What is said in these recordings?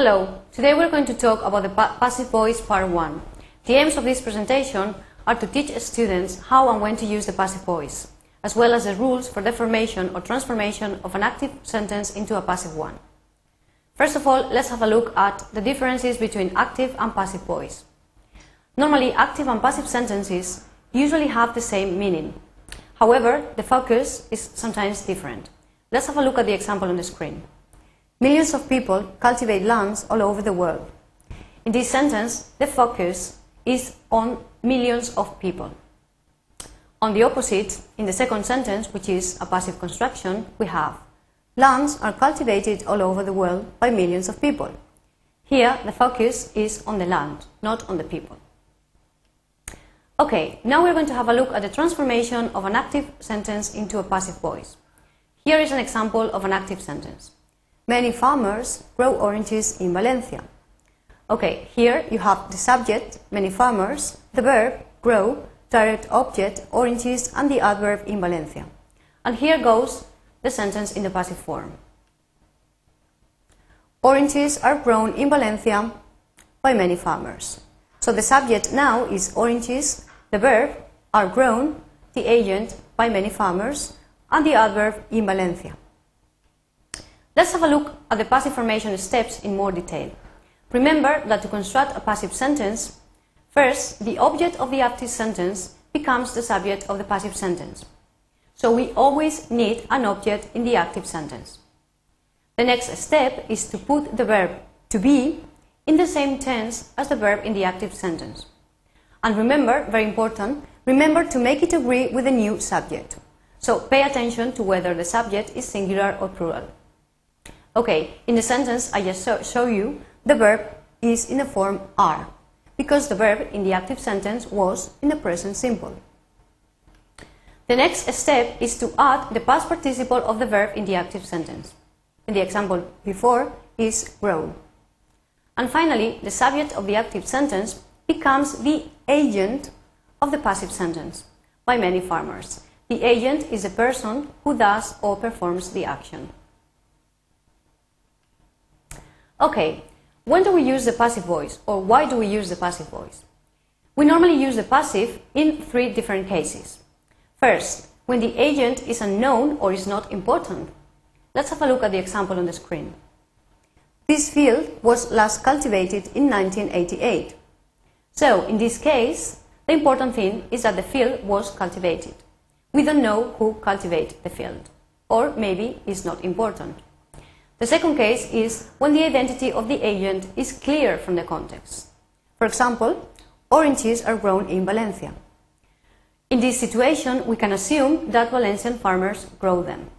Hello, today we're going to talk about the pa passive voice part 1. The aims of this presentation are to teach students how and when to use the passive voice, as well as the rules for the formation or transformation of an active sentence into a passive one. First of all, let's have a look at the differences between active and passive voice. Normally, active and passive sentences usually have the same meaning. However, the focus is sometimes different. Let's have a look at the example on the screen. Millions of people cultivate lands all over the world. In this sentence, the focus is on millions of people. On the opposite, in the second sentence, which is a passive construction, we have lands are cultivated all over the world by millions of people. Here, the focus is on the land, not on the people. Okay, now we're going to have a look at the transformation of an active sentence into a passive voice. Here is an example of an active sentence. Many farmers grow oranges in Valencia. Okay, here you have the subject, many farmers, the verb, grow, direct object, oranges, and the adverb in Valencia. And here goes the sentence in the passive form. Oranges are grown in Valencia by many farmers. So the subject now is oranges, the verb are grown, the agent by many farmers, and the adverb in Valencia. Let's have a look at the passive formation steps in more detail. Remember that to construct a passive sentence, first, the object of the active sentence becomes the subject of the passive sentence. So we always need an object in the active sentence. The next step is to put the verb to be in the same tense as the verb in the active sentence. And remember, very important, remember to make it agree with the new subject. So pay attention to whether the subject is singular or plural. Okay, in the sentence I just show, show you, the verb is in the form are, because the verb in the active sentence was in the present simple. The next step is to add the past participle of the verb in the active sentence. In the example before is grow. And finally, the subject of the active sentence becomes the agent of the passive sentence by many farmers. The agent is the person who does or performs the action. Okay, when do we use the passive voice or why do we use the passive voice? We normally use the passive in three different cases. First, when the agent is unknown or is not important. Let's have a look at the example on the screen. This field was last cultivated in 1988. So, in this case, the important thing is that the field was cultivated. We don't know who cultivated the field, or maybe it's not important. The second case is when the identity of the agent is clear from the context. For example, oranges are grown in Valencia. In this situation, we can assume that Valencian farmers grow them.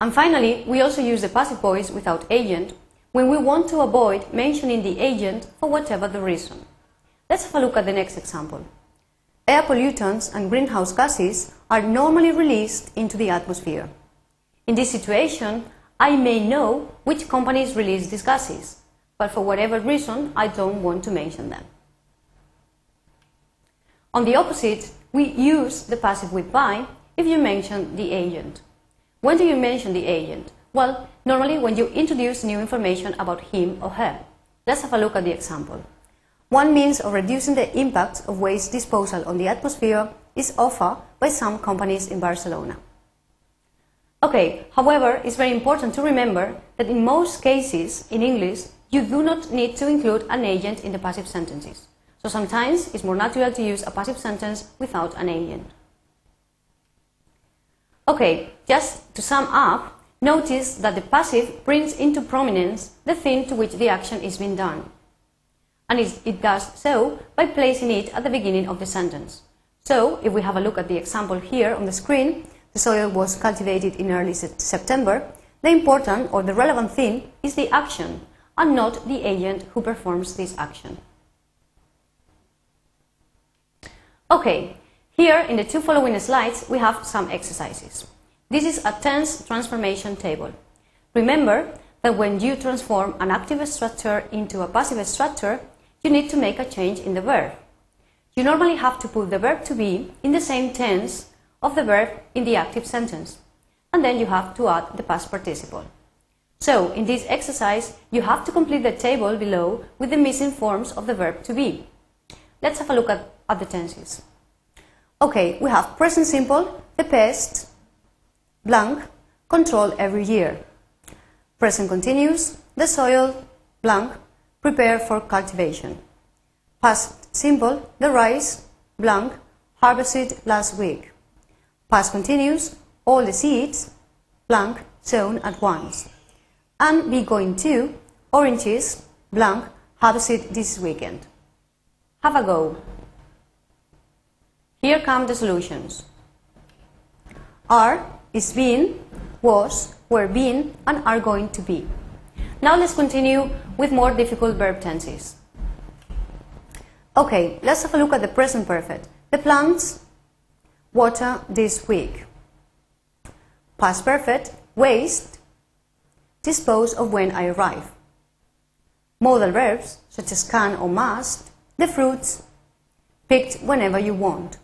And finally, we also use the passive voice without agent when we want to avoid mentioning the agent for whatever the reason. Let's have a look at the next example. Air pollutants and greenhouse gases are normally released into the atmosphere. In this situation, I may know which companies release these gases, but for whatever reason, I don't want to mention them. On the opposite, we use the passive with by if you mention the agent. When do you mention the agent? Well, normally when you introduce new information about him or her. Let's have a look at the example. One means of reducing the impact of waste disposal on the atmosphere is offered by some companies in Barcelona. Okay, however, it's very important to remember that in most cases in English, you do not need to include an agent in the passive sentences. So sometimes it's more natural to use a passive sentence without an agent. Okay, just to sum up, notice that the passive brings into prominence the thing to which the action is being done. And it does so by placing it at the beginning of the sentence. So, if we have a look at the example here on the screen, the soil was cultivated in early September, the important or the relevant thing is the action and not the agent who performs this action. Okay, here in the two following slides we have some exercises. This is a tense transformation table. Remember that when you transform an active structure into a passive structure, you need to make a change in the verb. You normally have to put the verb to be in the same tense of the verb in the active sentence. And then you have to add the past participle. So, in this exercise, you have to complete the table below with the missing forms of the verb to be. Let's have a look at, at the tenses. Okay, we have present simple, the past, blank, control every year. Present continuous, the soil, blank, prepare for cultivation. Past simple, the rice, blank, harvested last week. Past continuous, all the seeds, blank, sown at once. And be going to, oranges, blank, harvested this weekend. Have a go. Here come the solutions. Are is been, was, were been, and are going to be. Now let's continue with more difficult verb tenses. Okay, let's have a look at the present perfect. The plants water this week. Past perfect, waste, dispose of when I arrive. Modal verbs such as can or must, the fruits, picked whenever you want.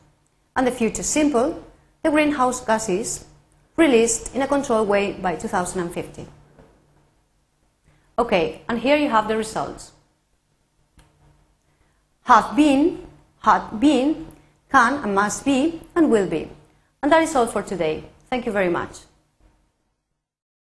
And the future simple, the greenhouse gases, released in a controlled way by 2050. Okay, and here you have the results. Have been, had been, can and must be, and will be. And that is all for today. Thank you very much.